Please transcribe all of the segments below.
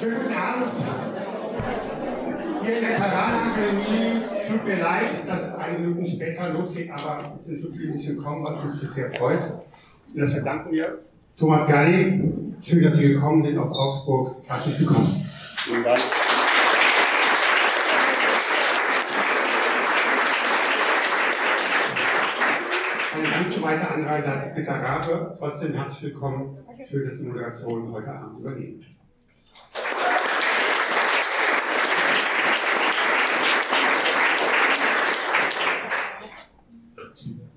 Schönen guten Abend. Hier in der Karan-Akademie. Tut mir leid, dass es eine Minute später losgeht, aber es sind so viele Menschen gekommen, was mich sehr freut. Und das verdanken wir Thomas Galli. Schön, dass Sie gekommen sind aus Augsburg. Herzlich willkommen. Vielen Dank. Eine ganz weite Anreise als Peter Rabe. Trotzdem herzlich willkommen. Schön, dass Sie Moderation heute Abend übernehmen.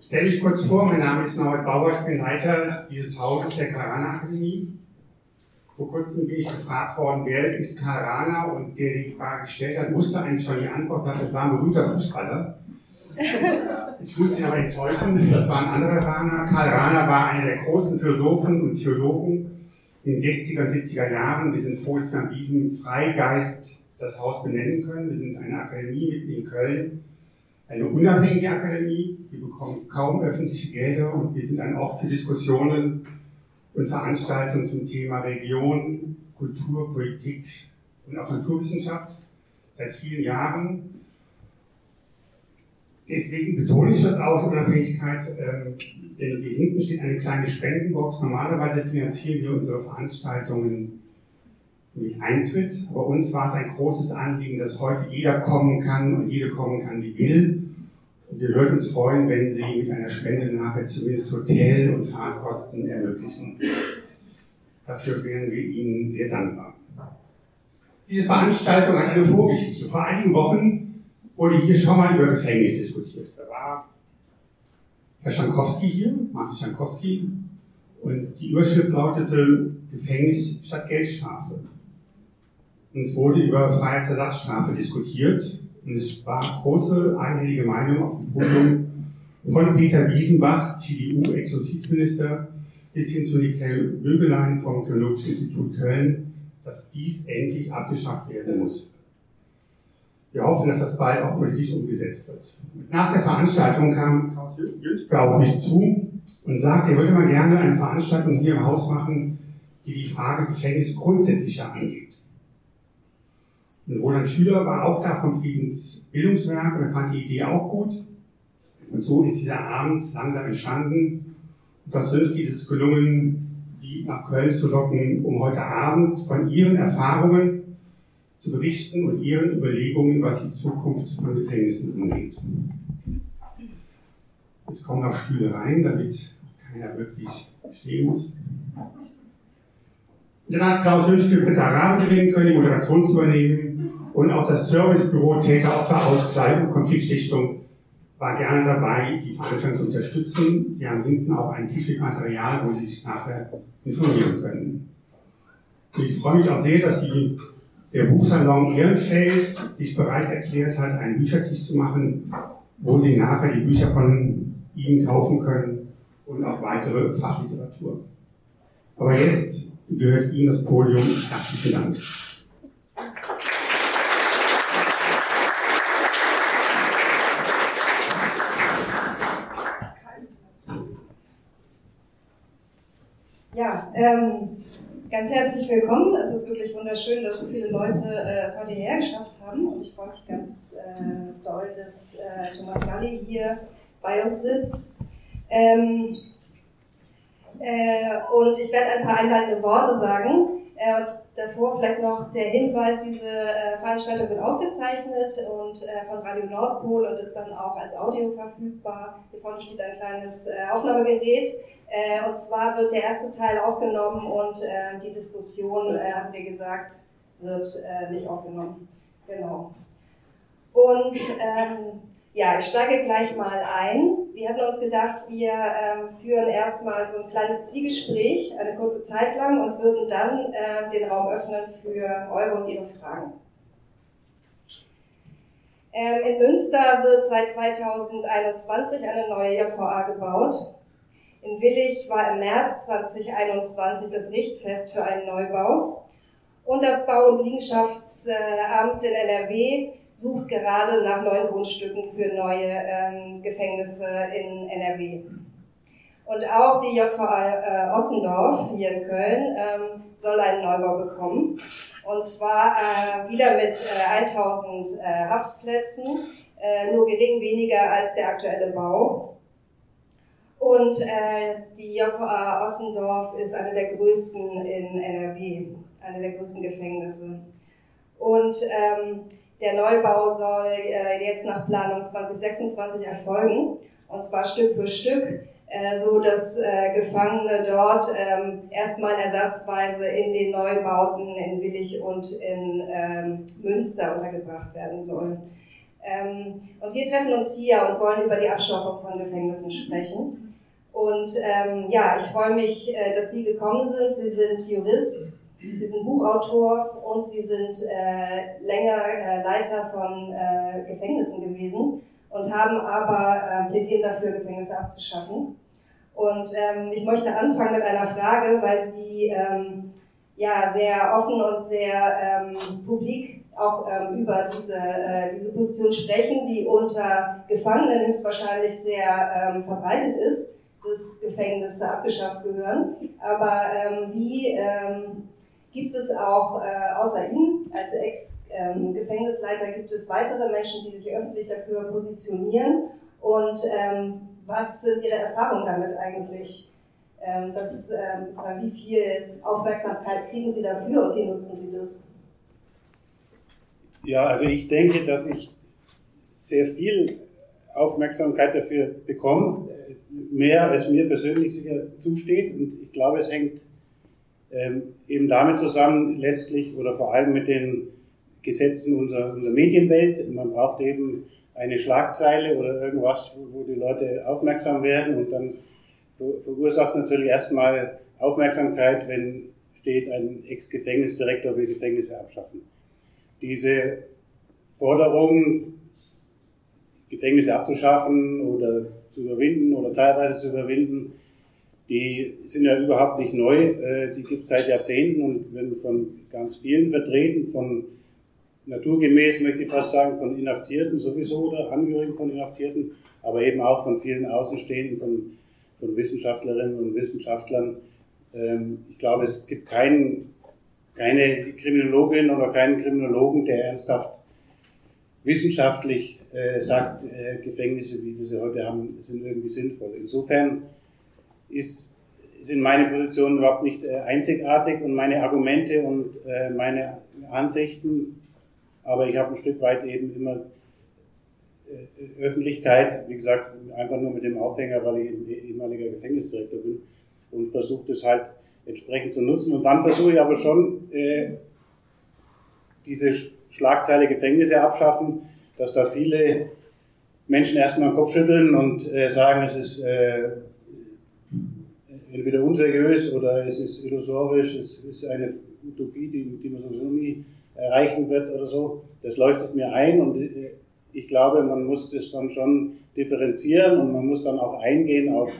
Stelle ich kurz vor, mein Name ist Norbert Bauer, ich bin Leiter dieses Hauses der Karana Akademie. Vor kurzem bin ich gefragt worden, wer ist Karana? Und der die Frage gestellt hat, wusste eigentlich schon die Antwort, sagt, es war ein berühmter Fußballer. Ich musste ihn aber enttäuschen, das war ein anderer Rana. Karl Rahner war einer der großen Philosophen und Theologen in den 60er und 70er Jahren. Wir sind froh, dass wir an diesem Freigeist das Haus benennen können. Wir sind eine Akademie mitten in Köln, eine unabhängige Akademie. Wir bekommen kaum öffentliche Gelder und wir sind ein Ort für Diskussionen und Veranstaltungen zum Thema Religion, Kultur, Politik und auch Naturwissenschaft seit vielen Jahren. Deswegen betone ich das auch, Unabhängigkeit, ähm, denn hier hinten steht eine kleine Spendenbox. Normalerweise finanzieren wir unsere Veranstaltungen mit Eintritt. Bei uns war es ein großes Anliegen, dass heute jeder kommen kann und jede kommen kann, wie will. Und wir würden uns freuen, wenn Sie mit einer Spende nachher zumindest Hotel- und Fahrtkosten ermöglichen. Dafür wären wir Ihnen sehr dankbar. Diese Veranstaltung hat eine Vorgeschichte. Vor einigen Wochen wurde hier schon mal über Gefängnis diskutiert. Da war Herr Schankowski hier, Martin Schankowski, und die Überschrift lautete Gefängnis statt Geldstrafe. Und es wurde über Freiheitsersatzstrafe diskutiert. Und es war große einhellige Meinung auf dem Podium von Peter Wiesenbach, CDU, Ex-Justizminister, bis hin zu Nicole Bögelein vom Theologischen Institut Köln, dass dies endlich abgeschafft werden muss. Wir hoffen, dass das bald auch politisch umgesetzt wird. Nach der Veranstaltung kam Klaus auf mich zu und sagte, er würde mal gerne eine Veranstaltung hier im Haus machen, die die Frage Gefängnis grundsätzlicher angeht. Und Roland Schüler war auch da vom Friedensbildungswerk und er fand die Idee auch gut. Und so ist dieser Abend langsam entstanden. Und Wünscht ist es gelungen, Sie nach Köln zu locken, um heute Abend von Ihren Erfahrungen zu berichten und Ihren Überlegungen, was die Zukunft von Gefängnissen angeht. Jetzt kommen noch Stühle rein, damit keiner wirklich stehen muss. dann hat Klaus Hünschke Britta Rabe gewinnen können, die Moderation zu übernehmen und auch das Servicebüro Täter-Opfer-Ausgleich und Konfliktschlichtung war gerne dabei, die Veranstaltung zu unterstützen. Sie haben hinten auch ein Tisch Material, wo Sie sich nachher informieren können. Und ich freue mich auch sehr, dass die der Buchsalon Ehrenfeld sich bereit erklärt hat, einen Büchertisch zu machen, wo Sie nachher die Bücher von ihm kaufen können und auch weitere Fachliteratur. Aber jetzt gehört Ihnen das Podium. Herzlichen Dank. Ja, ähm, Ganz herzlich willkommen. Es ist wirklich wunderschön, dass so viele Leute äh, es heute hierher geschafft haben. Und ich freue mich ganz äh, doll, dass äh, Thomas Galli hier bei uns sitzt. Ähm, äh, und ich werde ein paar einleitende Worte sagen. Äh, davor vielleicht noch der Hinweis, diese äh, Veranstaltung wird aufgezeichnet und von Radio Nordpol und ist dann auch als Audio verfügbar. Hier vorne steht ein kleines Aufnahmegerät. Äh, und zwar wird der erste Teil aufgenommen und äh, die Diskussion, äh, haben wir gesagt, wird äh, nicht aufgenommen. Genau. Und ähm, ja, ich steige gleich mal ein. Wir hatten uns gedacht, wir ähm, führen erstmal so ein kleines Zielgespräch, eine kurze Zeit lang, und würden dann äh, den Raum öffnen für eure und ihre Fragen. Ähm, in Münster wird seit 2021 eine neue JVA gebaut. In Willig war im März 2021 das Richtfest für einen Neubau. Und das Bau- und Liegenschaftsamt in NRW sucht gerade nach neuen Grundstücken für neue ähm, Gefängnisse in NRW. Und auch die JVA äh, Ossendorf hier in Köln ähm, soll einen Neubau bekommen. Und zwar äh, wieder mit äh, 1000 äh, Haftplätzen, äh, nur gering weniger als der aktuelle Bau. Und äh, die JVA Ossendorf ist eine der größten in NRW, eine der größten Gefängnisse. Und ähm, der Neubau soll äh, jetzt nach Planung 2026 erfolgen, und zwar Stück für Stück, äh, so dass äh, Gefangene dort ähm, erstmal ersatzweise in den Neubauten in Willig und in ähm, Münster untergebracht werden sollen. Ähm, und wir treffen uns hier und wollen über die Abschaffung von Gefängnissen sprechen. Und ähm, ja, ich freue mich, äh, dass Sie gekommen sind. Sie sind Jurist, Sie sind Buchautor und Sie sind äh, länger äh, Leiter von äh, Gefängnissen gewesen und haben aber äh, plädieren dafür, Gefängnisse abzuschaffen. Und ähm, ich möchte anfangen mit einer Frage, weil Sie ähm, ja sehr offen und sehr ähm, publik auch ähm, über diese, äh, diese Position sprechen, die unter Gefangenen höchstwahrscheinlich sehr ähm, verbreitet ist des Gefängnisse abgeschafft gehören. Aber ähm, wie gibt es auch äh, außer Ihnen als Ex-Gefängnisleiter, gibt es weitere Menschen, die sich öffentlich dafür positionieren? Und ähm, was sind Ihre Erfahrungen damit eigentlich? Ähm, das, ähm, sozusagen, wie viel Aufmerksamkeit kriegen Sie dafür und wie nutzen Sie das? Ja, also ich denke, dass ich sehr viel Aufmerksamkeit dafür bekomme mehr als mir persönlich sicher zusteht. Und ich glaube, es hängt ähm, eben damit zusammen, letztlich oder vor allem mit den Gesetzen unserer, unserer Medienwelt. Man braucht eben eine Schlagzeile oder irgendwas, wo, die Leute aufmerksam werden und dann verursacht natürlich erstmal Aufmerksamkeit, wenn steht, ein Ex-Gefängnisdirektor will Gefängnisse abschaffen. Diese Forderung, Gefängnisse abzuschaffen oder zu überwinden oder teilweise zu überwinden, die sind ja überhaupt nicht neu, äh, die gibt es seit Jahrzehnten und werden von ganz vielen vertreten, von naturgemäß möchte ich fast sagen, von Inhaftierten sowieso oder Angehörigen von Inhaftierten, aber eben auch von vielen Außenstehenden, von, von Wissenschaftlerinnen und Wissenschaftlern. Ähm, ich glaube, es gibt keinen, keine Kriminologin oder keinen Kriminologen, der ernsthaft wissenschaftlich äh, sagt, äh, Gefängnisse, wie wir sie heute haben, sind irgendwie sinnvoll. Insofern ist, sind meine Positionen überhaupt nicht äh, einzigartig und meine Argumente und äh, meine Ansichten, aber ich habe ein Stück weit eben immer äh, Öffentlichkeit, wie gesagt, einfach nur mit dem Aufhänger, weil ich ehemaliger Gefängnisdirektor bin und versuche das halt entsprechend zu nutzen. Und dann versuche ich aber schon, diese Schlagzeile Gefängnisse abschaffen, dass da viele Menschen erstmal den Kopf schütteln und sagen, es ist entweder unseriös oder es ist illusorisch, es ist eine Utopie, die, die man sowieso nie erreichen wird oder so. Das leuchtet mir ein und äh, ich glaube, man muss das dann schon differenzieren und man muss dann auch eingehen auf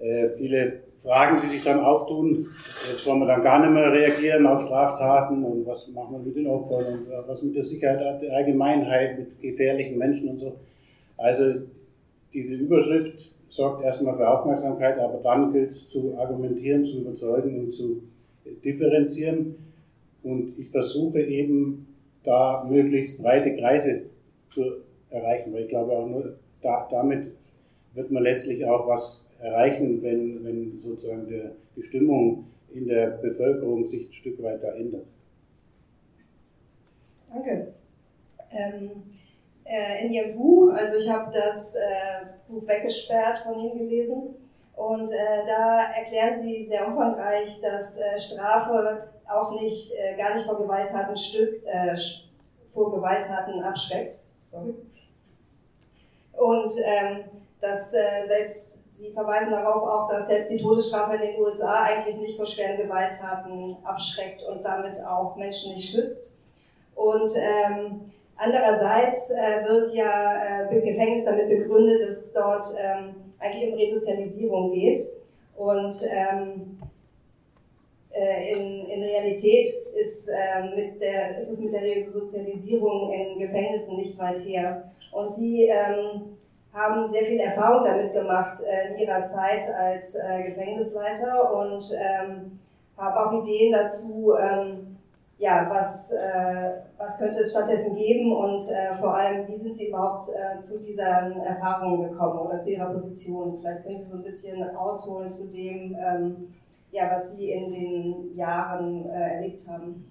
äh, viele Fragen, die sich dann auftun. Jetzt wollen wir dann gar nicht mehr reagieren auf Straftaten und was machen wir mit den Opfern und äh, was mit der Sicherheit der Allgemeinheit, mit gefährlichen Menschen und so. Also diese Überschrift sorgt erstmal für Aufmerksamkeit, aber dann gilt es zu argumentieren, zu überzeugen und zu differenzieren. Und ich versuche eben da möglichst breite Kreise zu erreichen, weil ich glaube auch nur da, damit wird man letztlich auch was erreichen, wenn, wenn sozusagen der, die Stimmung in der Bevölkerung sich ein Stück weit da ändert. Danke. Ähm, äh, in Ihrem Buch, also ich habe das äh, Buch weggesperrt von Ihnen gelesen, und äh, da erklären Sie sehr umfangreich, dass äh, Strafe auch nicht, äh, gar nicht vor Gewalttaten, Stück, äh, vor Gewalttaten abschreckt. Sorry. Und ähm, dass äh, selbst, Sie verweisen darauf auch, dass selbst die Todesstrafe in den USA eigentlich nicht vor schweren Gewalttaten abschreckt und damit auch Menschen nicht schützt. Und ähm, andererseits äh, wird ja äh, Gefängnis damit begründet, dass es dort ähm, eigentlich um Resozialisierung geht. Und ähm, äh, in, in Realität ist, äh, mit der, ist es mit der Resozialisierung in Gefängnissen nicht weit her. Und Sie ähm, haben sehr viel Erfahrung damit gemacht in ihrer Zeit als Gefängnisleiter und ähm, habe auch Ideen dazu, ähm, ja, was, was könnte es stattdessen geben und äh, vor allem, wie sind Sie überhaupt äh, zu diesen Erfahrungen gekommen oder zu Ihrer Position? Vielleicht können Sie so ein bisschen ausholen zu dem, ähm, ja, was Sie in den Jahren äh, erlebt haben.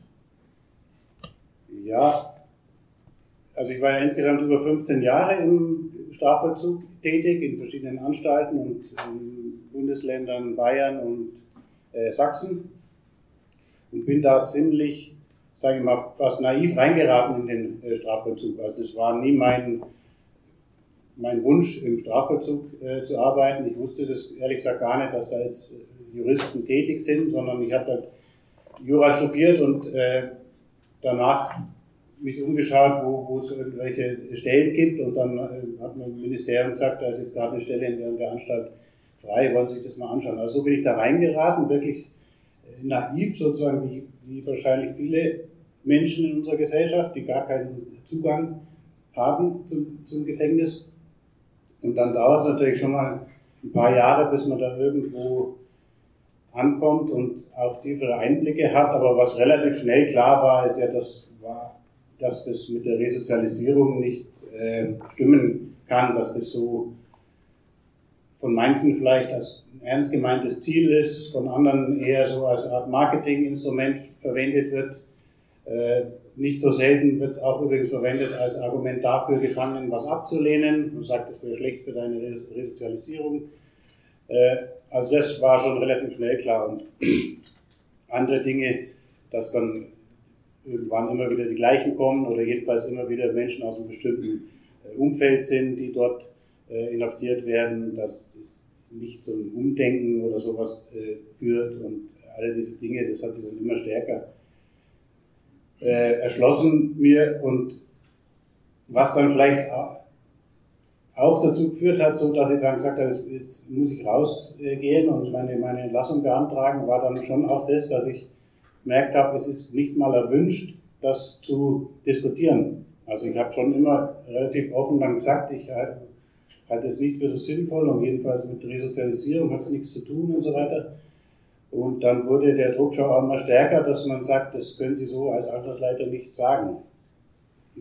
Ja, also ich war ja insgesamt über 15 Jahre im Strafvollzug tätig, in verschiedenen Anstalten und in Bundesländern Bayern und äh, Sachsen und bin da ziemlich, sage ich mal, fast naiv reingeraten in den äh, Strafvollzug. Also das war nie mein, mein Wunsch, im Strafvollzug äh, zu arbeiten. Ich wusste das ehrlich gesagt gar nicht, dass da jetzt äh, Juristen tätig sind, sondern ich habe da Jura studiert und äh, danach mich umgeschaut, wo, es irgendwelche Stellen gibt und dann äh, hat mir im Ministerium gesagt, da ist jetzt gerade eine Stelle in der Anstalt frei, wollen Sie sich das mal anschauen. Also so bin ich da reingeraten, wirklich äh, naiv sozusagen, wie, wie wahrscheinlich viele Menschen in unserer Gesellschaft, die gar keinen Zugang haben zum, zum Gefängnis. Und dann dauert es natürlich schon mal ein paar Jahre, bis man da irgendwo ankommt und auch tiefere Einblicke hat. Aber was relativ schnell klar war, ist ja, dass, war, dass das mit der Resozialisierung nicht äh, stimmen kann, dass das so von manchen vielleicht als ernst gemeintes Ziel ist, von anderen eher so als Art Marketinginstrument verwendet wird. Äh, nicht so selten wird es auch übrigens verwendet als Argument dafür, Gefangenen was abzulehnen. Man sagt, das wäre schlecht für deine Resozialisierung. Äh, also das war schon relativ schnell klar. Und andere Dinge, dass dann irgendwann immer wieder die gleichen kommen oder jedenfalls immer wieder Menschen aus einem bestimmten äh, Umfeld sind, die dort inhaftiert werden, dass es nicht zum Umdenken oder sowas führt und alle diese Dinge, das hat sich dann immer stärker äh, erschlossen mir und was dann vielleicht auch dazu geführt hat, so dass ich dann gesagt habe, jetzt muss ich rausgehen und meine, meine Entlassung beantragen, war dann schon auch das, dass ich gemerkt habe, es ist nicht mal erwünscht, das zu diskutieren. Also ich habe schon immer relativ offen dann gesagt, ich halte es nicht für so sinnvoll und jedenfalls mit Resozialisierung hat es nichts zu tun und so weiter. Und dann wurde der Druck schon auch immer stärker, dass man sagt, das können Sie so als Altersleiter nicht sagen.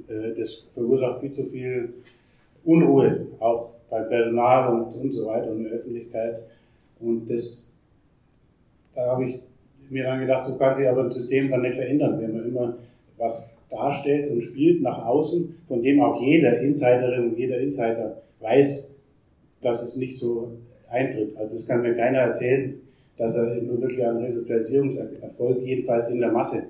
Äh, das verursacht viel zu viel Unruhe, auch beim Personal und, und so weiter und in der Öffentlichkeit. Und das, da habe ich mir dann gedacht, so kann sich aber ein System dann nicht verändern, wenn man immer was darstellt und spielt nach außen, von dem auch jeder Insiderin und jeder Insider weiß, dass es nicht so eintritt. Also das kann mir keiner erzählen, dass er nur wirklich an Resozialisierungserfolg, jedenfalls in der Masse,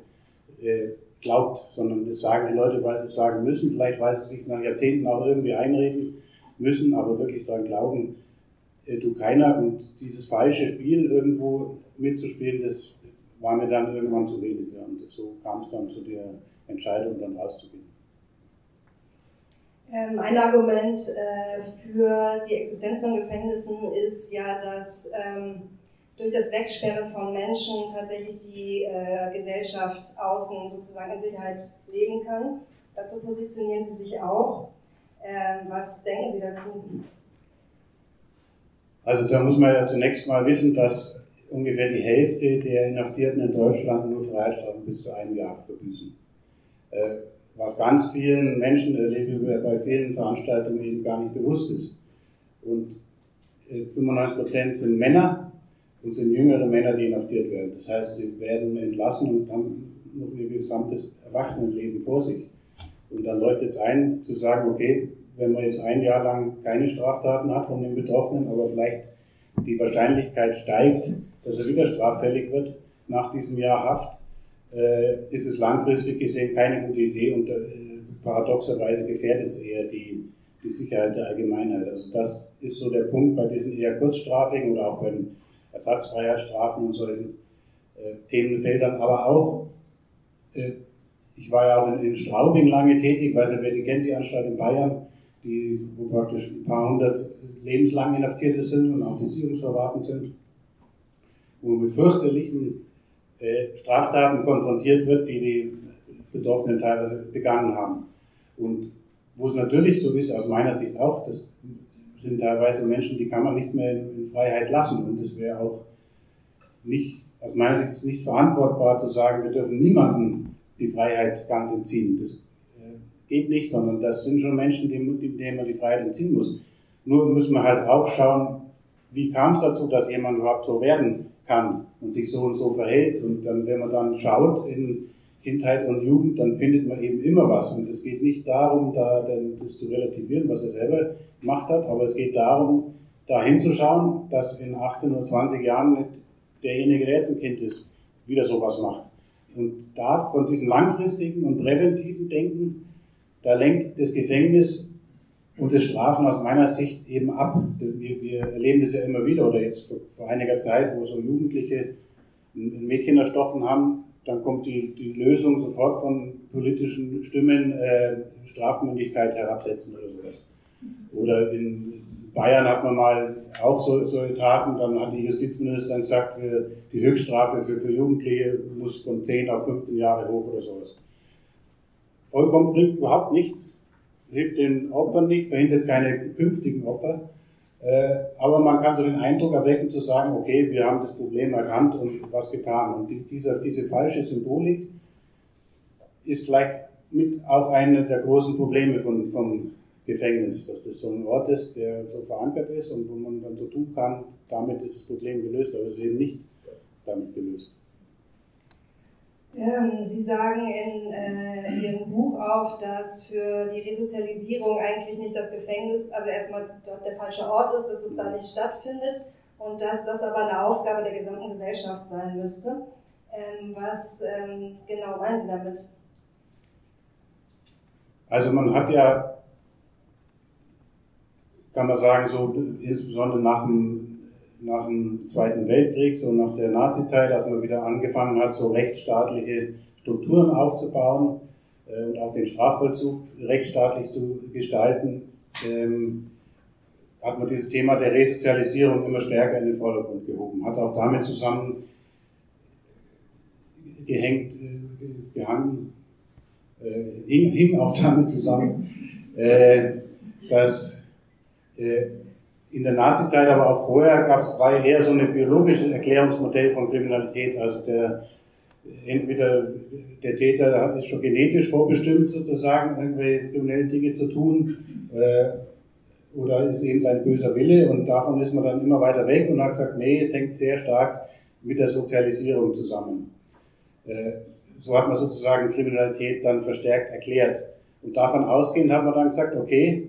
äh, glaubt, sondern das sagen die Leute, weil sie es sagen müssen, vielleicht weil sie sich nach Jahrzehnten auch irgendwie einreden müssen, aber wirklich daran glauben, äh, tut keiner. Und dieses falsche Spiel irgendwo mitzuspielen, das war mir dann irgendwann zu wenig. Und so kam es dann zu der Entscheidung, dann rauszugehen. Ähm, ein Argument äh, für die Existenz von Gefängnissen ist ja, dass ähm, durch das Wegsperren von Menschen tatsächlich die äh, Gesellschaft außen sozusagen in Sicherheit leben kann. Dazu positionieren Sie sich auch. Ähm, was denken Sie dazu? Also da muss man ja zunächst mal wissen, dass ungefähr die Hälfte der Inhaftierten in Deutschland nur Freiheitsstrafen bis zu einem Jahr verbüßen. Äh, was ganz vielen Menschen erlebe bei vielen Veranstaltungen eben gar nicht bewusst ist. Und 95 äh, Prozent sind Männer und sind jüngere Männer, die inhaftiert werden. Das heißt, sie werden entlassen und haben noch ihr gesamtes Erwachsenenleben vor sich. Und dann leuchtet es ein, zu sagen, okay, wenn man jetzt ein Jahr lang keine Straftaten hat von den Betroffenen, aber vielleicht die Wahrscheinlichkeit steigt, dass er wieder straffällig wird nach diesem Jahr Haft, äh, ist es langfristig gesehen keine gute Idee und äh, paradoxerweise gefährdet es eher die, die Sicherheit der Allgemeinheit. Also das ist so der Punkt bei diesen eher kurzstrafigen oder auch bei den Ersatzfreiheitsstrafen und solchen äh, Themenfeldern, aber auch, äh, ich war ja auch in, in Straubing lange tätig, weiß nicht, wer die kennt, die Anstalt in Bayern, die, wo praktisch ein paar hundert lebenslang Inhaftierte sind und auch die Sicherungsverwarten sind, wo mit fürchterlichen äh, Straftaten konfrontiert wird, die die Betroffenen teilweise begangen haben. Und wo es natürlich so ist, aus meiner Sicht auch, das sind teilweise Menschen, die kann man nicht mehr in Freiheit lassen. Und es wäre auch nicht, aus meiner Sicht nicht verantwortbar zu sagen, wir dürfen niemanden die Freiheit ganz entziehen. Das äh, geht nicht, sondern das sind schon Menschen, denen, man die Freiheit entziehen muss. Nur müssen wir halt auch schauen, wie kam es dazu, dass jemand überhaupt so werden kann und sich so und so verhält. Und dann, wenn man dann schaut in Kindheit und Jugend, dann findet man eben immer was. Und es geht nicht darum, da das zu relativieren, was er selber gemacht hat, aber es geht darum, da hinzuschauen, dass in 18 oder 20 Jahren derjenige, der jetzt ein Kind ist, wieder sowas macht. Und da von diesem langfristigen und präventiven Denken, da lenkt das Gefängnis und das Strafen aus meiner Sicht eben ab. Wir, wir erleben das ja immer wieder, oder jetzt vor, vor, einiger Zeit, wo so Jugendliche ein Mädchen erstochen haben, dann kommt die, die Lösung sofort von politischen Stimmen, äh, Strafmündigkeit herabsetzen oder sowas. Oder in Bayern hat man mal auch so, so Taten, dann hat die Justizministerin gesagt, die Höchststrafe für, für Jugendliche muss von 10 auf 15 Jahre hoch oder sowas. Vollkommen bringt überhaupt nichts, hilft den Opfern nicht, verhindert keine künftigen Opfer. Äh, aber man kann so den Eindruck erwecken zu sagen, okay, wir haben das Problem erkannt und was getan. Und diese, diese falsche Symbolik ist vielleicht mit auch eine der großen Probleme von, von Gefängnis, dass das so ein Ort ist, der so verankert ist und wo man dann so tun kann, damit ist das Problem gelöst, aber es ist eben nicht damit gelöst. Ähm, Sie sagen in äh, Ihrem Buch auch, dass für die Resozialisierung eigentlich nicht das Gefängnis, also erstmal dort der falsche Ort ist, dass es da nicht stattfindet und dass das aber eine Aufgabe der gesamten Gesellschaft sein müsste. Ähm, was ähm, genau meinen Sie damit? Also man hat ja kann man sagen, so insbesondere nach dem, nach dem Zweiten Weltkrieg, so nach der Nazizeit, als man wieder angefangen hat, so rechtsstaatliche Strukturen aufzubauen äh, und auch den Strafvollzug rechtsstaatlich zu gestalten, ähm, hat man dieses Thema der Resozialisierung immer stärker in den Vordergrund gehoben. Hat auch damit zusammen gehängt, äh, gehangen, äh, hing, hing auch damit zusammen, äh, dass äh, in der Nazizeit, aber auch vorher gab es, war eher so ein biologisches Erklärungsmodell von Kriminalität. Also der, entweder der Täter ist schon genetisch vorbestimmt, sozusagen, irgendwelche kriminellen Dinge zu tun, äh, oder ist eben sein böser Wille und davon ist man dann immer weiter weg und hat gesagt, nee, es hängt sehr stark mit der Sozialisierung zusammen. Äh, so hat man sozusagen Kriminalität dann verstärkt erklärt. Und davon ausgehend hat man dann gesagt, okay,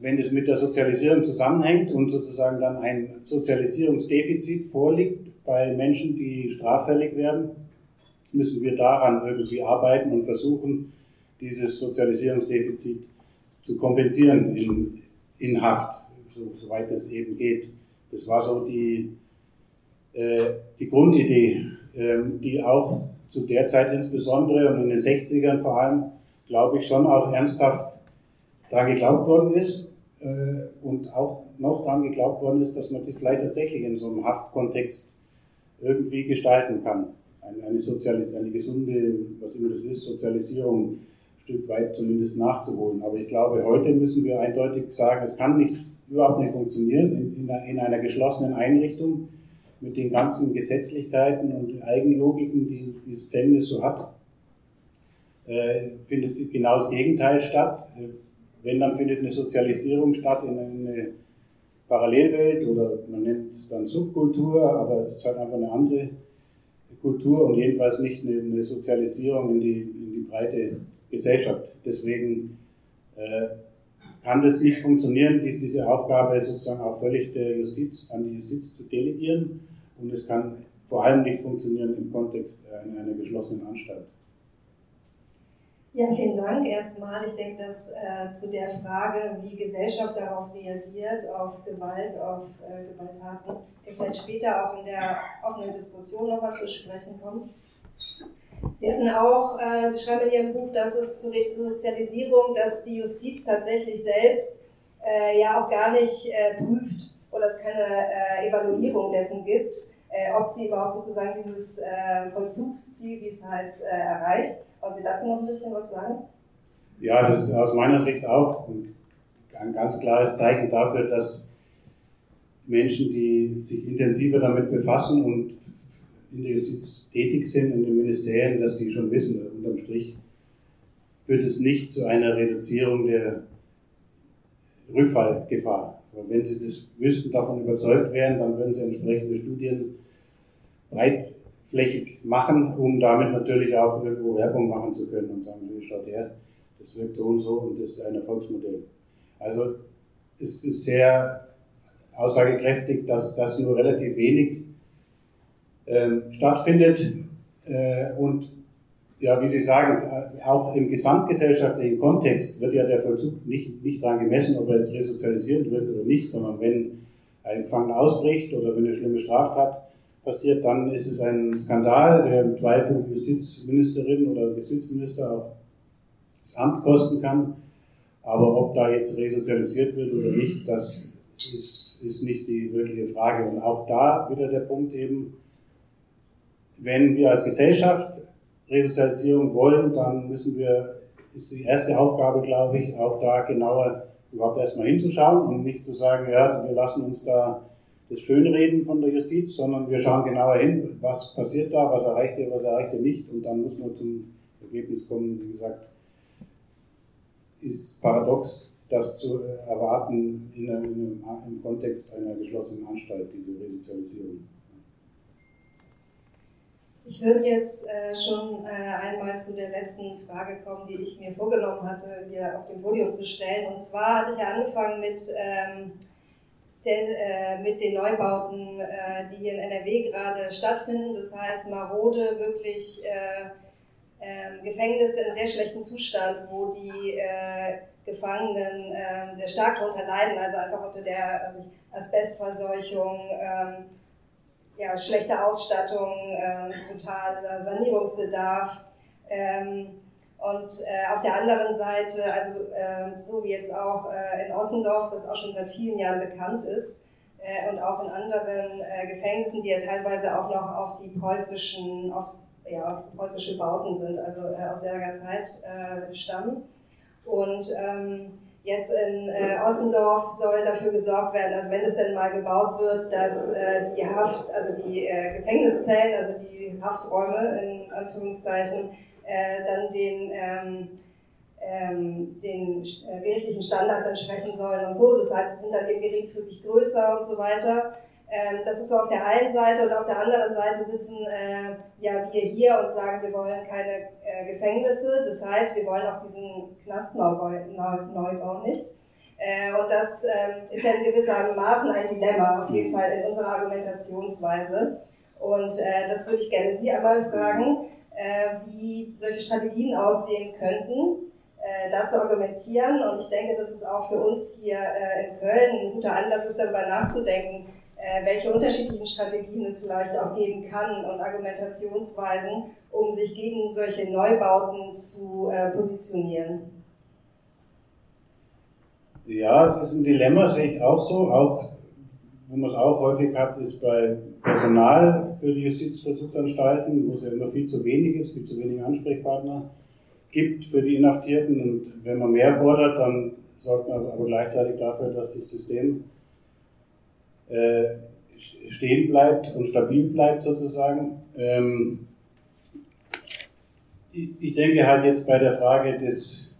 wenn es mit der Sozialisierung zusammenhängt und sozusagen dann ein Sozialisierungsdefizit vorliegt bei Menschen, die straffällig werden, müssen wir daran irgendwie arbeiten und versuchen, dieses Sozialisierungsdefizit zu kompensieren in, in Haft, so, soweit es eben geht. Das war so die, äh, die Grundidee, äh, die auch zu der Zeit insbesondere und in den 60ern vor allem, glaube ich, schon auch ernsthaft daran geglaubt worden ist und auch noch daran geglaubt worden ist, dass man das vielleicht tatsächlich in so einem Haftkontext irgendwie gestalten kann. Eine, eine, eine gesunde, was immer das ist, Sozialisierung ein Stück weit zumindest nachzuholen. Aber ich glaube, heute müssen wir eindeutig sagen, es kann nicht, überhaupt nicht funktionieren in, in, in einer geschlossenen Einrichtung mit den ganzen Gesetzlichkeiten und Eigenlogiken, die dieses Gefängnis so hat, äh, findet genau das Gegenteil statt. Wenn, dann findet eine Sozialisierung statt in eine Parallelwelt oder man nennt es dann Subkultur, aber es ist halt einfach eine andere Kultur und jedenfalls nicht eine, eine Sozialisierung in die, in die breite Gesellschaft. Deswegen äh, kann das nicht funktionieren, dies, diese Aufgabe sozusagen auch völlig der Justiz, an die Justiz zu delegieren und es kann vor allem nicht funktionieren im Kontext einer, einer geschlossenen Anstalt. Ja, vielen Dank erstmal. Ich denke, dass äh, zu der Frage, wie Gesellschaft darauf reagiert, auf Gewalt, auf äh, Gewalttaten, vielleicht später auch in der offenen Diskussion nochmal zu sprechen kommen. Sie hatten auch, äh, Sie schreiben in Ihrem Buch, dass es zur Resozialisierung, dass die Justiz tatsächlich selbst äh, ja auch gar nicht äh, prüft oder es keine äh, Evaluierung dessen gibt, ob sie überhaupt sozusagen dieses Vollzugsziel, wie es heißt, erreicht. Wollen Sie dazu noch ein bisschen was sagen? Ja, das ist aus meiner Sicht auch ein ganz klares Zeichen dafür, dass Menschen, die sich intensiver damit befassen und in der Justiz tätig sind, in den Ministerien, dass die schon wissen unterm Strich führt es nicht zu einer Reduzierung der Rückfallgefahr. Aber wenn Sie das wüssten, davon überzeugt wären, dann würden Sie entsprechende Studien breitflächig machen, um damit natürlich auch irgendwo Werbung machen zu können und sagen, schaut her, das wirkt so und so und das ist ein Erfolgsmodell. Also es ist sehr aussagekräftig, dass das nur relativ wenig ähm, stattfindet äh, und ja, wie Sie sagen, auch im gesamtgesellschaftlichen Kontext wird ja der Vollzug nicht, nicht daran gemessen, ob er jetzt resozialisiert wird oder nicht, sondern wenn ein Gefangener ausbricht oder wenn eine schlimme Straftat passiert, dann ist es ein Skandal, der im Zweifel Justizministerin oder Justizminister auch das Amt kosten kann. Aber ob da jetzt resozialisiert wird oder nicht, das ist, ist nicht die wirkliche Frage. Und auch da wieder der Punkt eben, wenn wir als Gesellschaft Resozialisierung wollen, dann müssen wir, ist die erste Aufgabe, glaube ich, auch da genauer überhaupt erstmal hinzuschauen und nicht zu sagen, ja, wir lassen uns da das Schönreden von der Justiz, sondern wir schauen genauer hin, was passiert da, was erreicht er, was erreicht er nicht und dann muss man zum Ergebnis kommen, wie gesagt, ist paradox, das zu erwarten in einem, im Kontext einer geschlossenen Anstalt, diese Resozialisierung. Ich würde jetzt äh, schon äh, einmal zu der letzten Frage kommen, die ich mir vorgenommen hatte, hier auf dem Podium zu stellen. Und zwar hatte ich ja angefangen mit, ähm, den, äh, mit den Neubauten, äh, die hier in NRW gerade stattfinden. Das heißt, marode, wirklich äh, ähm, Gefängnisse in sehr schlechtem Zustand, wo die äh, Gefangenen ähm, sehr stark darunter leiden, also einfach unter der also Asbestverseuchung ähm, ja, schlechte Ausstattung, äh, totaler Sanierungsbedarf. Ähm, und äh, auf der anderen Seite, also äh, so wie jetzt auch äh, in Ossendorf, das auch schon seit vielen Jahren bekannt ist, äh, und auch in anderen äh, Gefängnissen, die ja teilweise auch noch auf die preußischen, auf, ja, auf preußische Bauten sind, also aus sehr langer Zeit stammen. Und ähm, Jetzt in äh, Ossendorf soll dafür gesorgt werden, also wenn es denn mal gebaut wird, dass äh, die Haft, also die äh, Gefängniszellen, also die Hafträume in Anführungszeichen, äh, dann den, ähm, ähm, den äh, gerichtlichen Standards entsprechen sollen und so. Das heißt, sie sind dann eben geringfügig größer und so weiter. Ähm, das ist so auf der einen Seite und auf der anderen Seite sitzen äh, ja wir hier und sagen, wir wollen keine äh, Gefängnisse. Das heißt, wir wollen auch diesen Knastneubau nicht. Äh, und das ähm, ist ja in gewisser Maßen ein Dilemma, auf jeden Fall in unserer Argumentationsweise. Und äh, das würde ich gerne Sie einmal fragen, wie solche Strategien aussehen könnten, äh, dazu argumentieren. Und ich denke, dass es auch für uns hier in Köln ein guter Anlass ist, darüber nachzudenken, äh, welche unterschiedlichen Strategien es vielleicht auch geben kann und Argumentationsweisen, um sich gegen solche Neubauten zu äh, positionieren. Ja, es ist ein Dilemma, sehe ich auch so. Auch, wo man es auch häufig hat, ist bei Personal für die Justizvollzugsanstalten, wo es ja immer viel zu wenig ist, viel zu wenig Ansprechpartner gibt für die Inhaftierten. Und wenn man mehr fordert, dann sorgt man aber gleichzeitig dafür, dass das System äh, stehen bleibt und stabil bleibt sozusagen. Ähm, ich denke halt jetzt bei der Frage des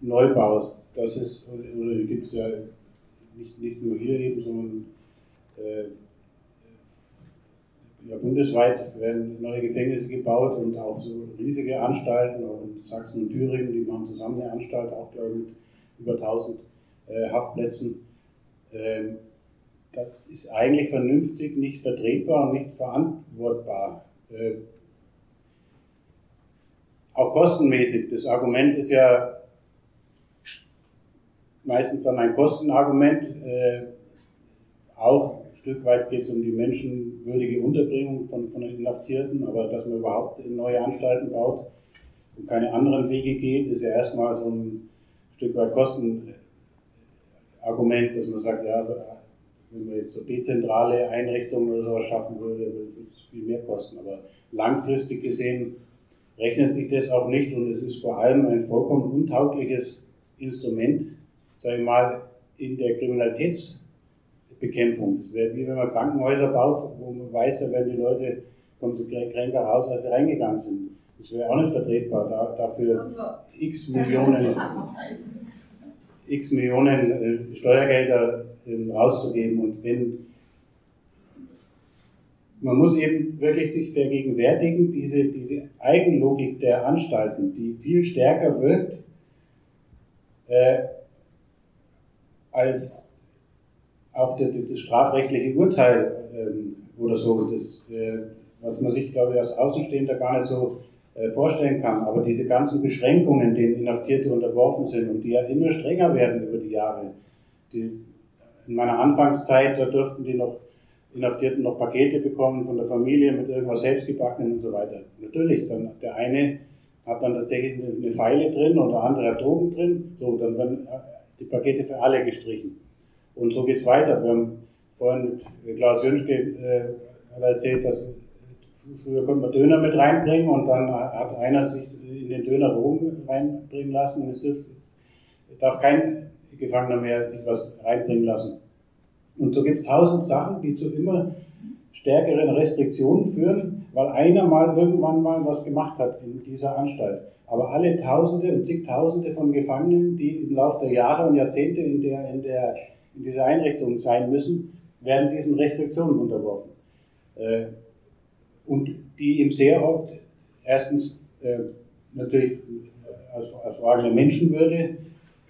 Neubaus, das ist, oder gibt es ja nicht, nicht nur hier eben, sondern äh, ja, bundesweit werden neue Gefängnisse gebaut und auch so riesige Anstalten, in Sachsen und Thüringen, die machen zusammen eine Anstalt, auch glaube ich mit über 1000 äh, Haftplätzen. Ähm, das ist eigentlich vernünftig, nicht vertretbar und nicht verantwortbar. Äh, auch kostenmäßig. Das Argument ist ja meistens dann ein Kostenargument. Äh, auch ein Stück weit geht es um die menschenwürdige Unterbringung von, von den Inhaftierten, aber dass man überhaupt neue Anstalten baut und keine anderen Wege geht, ist ja erstmal so ein Stück weit Kostenargument, dass man sagt, ja, wenn man jetzt so dezentrale Einrichtungen oder sowas schaffen würde, würde es viel mehr kosten. Aber langfristig gesehen rechnet sich das auch nicht und es ist vor allem ein vollkommen untaugliches Instrument, sage ich mal, in der Kriminalitätsbekämpfung. Das wäre wie wenn man Krankenhäuser baut, wo man weiß, da werden die Leute, kommen sie kränker raus, als sie reingegangen sind. Das wäre auch nicht vertretbar, da, dafür x Millionen, x Millionen äh, Steuergelder äh, rauszugeben. Und wenn man muss eben wirklich sich vergegenwärtigen, diese, diese Eigenlogik der Anstalten, die viel stärker wirkt äh, als auch das, das strafrechtliche Urteil ähm, oder so, das, äh, was man sich, glaube ich, als Außenstehender gar nicht so äh, vorstellen kann. Aber diese ganzen Beschränkungen, denen Inhaftierte unterworfen sind und die ja immer strenger werden über die Jahre. Die, in meiner Anfangszeit, da durften die noch Inhaftierten noch Pakete bekommen von der Familie mit irgendwas selbstgebackenen und so weiter. Natürlich, dann der eine hat dann tatsächlich eine Pfeile drin oder andere hat Drogen drin, so, dann werden äh, die Pakete für alle gestrichen. Und so geht's weiter. Wir haben vorhin mit Klaus Jünschke äh, erzählt, dass früher konnte man Döner mit reinbringen und dann hat einer sich in den Döner Drogen reinbringen lassen und es dürfte, darf kein Gefangener mehr sich was reinbringen lassen. Und so gibt es tausend Sachen, die zu immer stärkeren Restriktionen führen, weil einer mal irgendwann mal was gemacht hat in dieser Anstalt. Aber alle Tausende und zigtausende von Gefangenen, die im Laufe der Jahre und Jahrzehnte in, der, in, der, in dieser Einrichtung sein müssen, werden diesen Restriktionen unterworfen. Äh, und die ihm sehr oft erstens äh, natürlich als, als Frage der Menschenwürde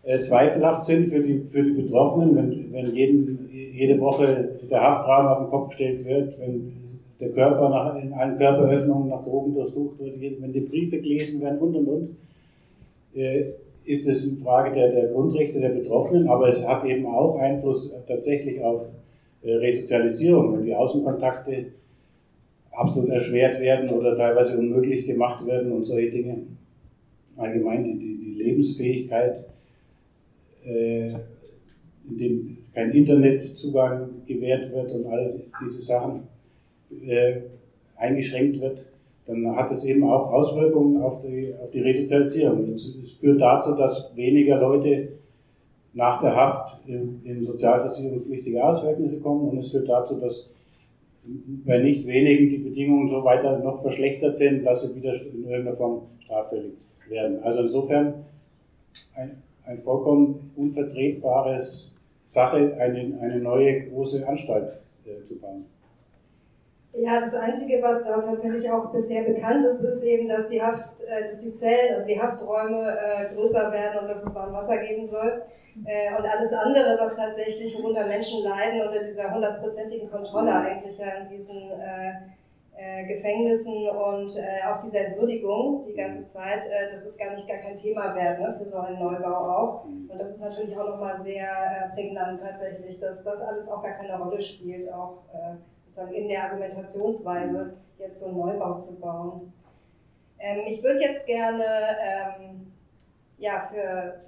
äh, zweifelhaft sind für die, für die Betroffenen, wenn, wenn jeden, jede Woche der Haftraum auf den Kopf gestellt wird, wenn der Körper nach, in allen Körperöffnungen nach Drogen durchsucht wird, wenn die Briefe gelesen werden und und und, äh, ist es eine Frage der, der Grundrechte der Betroffenen, aber es hat eben auch Einfluss tatsächlich auf äh, Resozialisierung, wenn die Außenkontakte absolut erschwert werden oder teilweise unmöglich gemacht werden und solche Dinge. Allgemein die, die, die Lebensfähigkeit äh, in dem kein Internetzugang gewährt wird und all diese Sachen äh, eingeschränkt wird, dann hat es eben auch Auswirkungen auf die, auf die Resozialisierung. Es, führt dazu, dass weniger Leute nach der Haft in, in sozialversicherungspflichtige Auswirknisse kommen und es führt dazu, dass bei nicht wenigen die Bedingungen so weiter noch verschlechtert sind, dass sie wieder in irgendeiner Form straffällig werden. Also insofern ein, ein vollkommen unvertretbares Sache, eine, eine neue große Anstalt äh, zu bauen. Ja, das Einzige, was da tatsächlich auch bisher bekannt ist, ist eben, dass die Haft, äh, dass die Zellen, also die Hafträume äh, größer werden und dass es warm Wasser geben soll. Äh, und alles andere, was tatsächlich, worunter Menschen leiden, unter dieser hundertprozentigen Kontrolle eigentlich ja in diesen Gefängnissen und auch dieser Entwürdigung die ganze Zeit, äh, das ist gar nicht gar kein Thema wert ne, für so einen Neubau auch. Und das ist natürlich auch nochmal sehr prägnant tatsächlich, dass das alles auch gar keine Rolle spielt, auch sozusagen in der Argumentationsweise jetzt so einen Neubau zu bauen. Ähm, ich würde jetzt gerne ähm, ja, für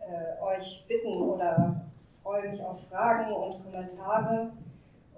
äh, euch bitten oder freue mich auf Fragen und Kommentare.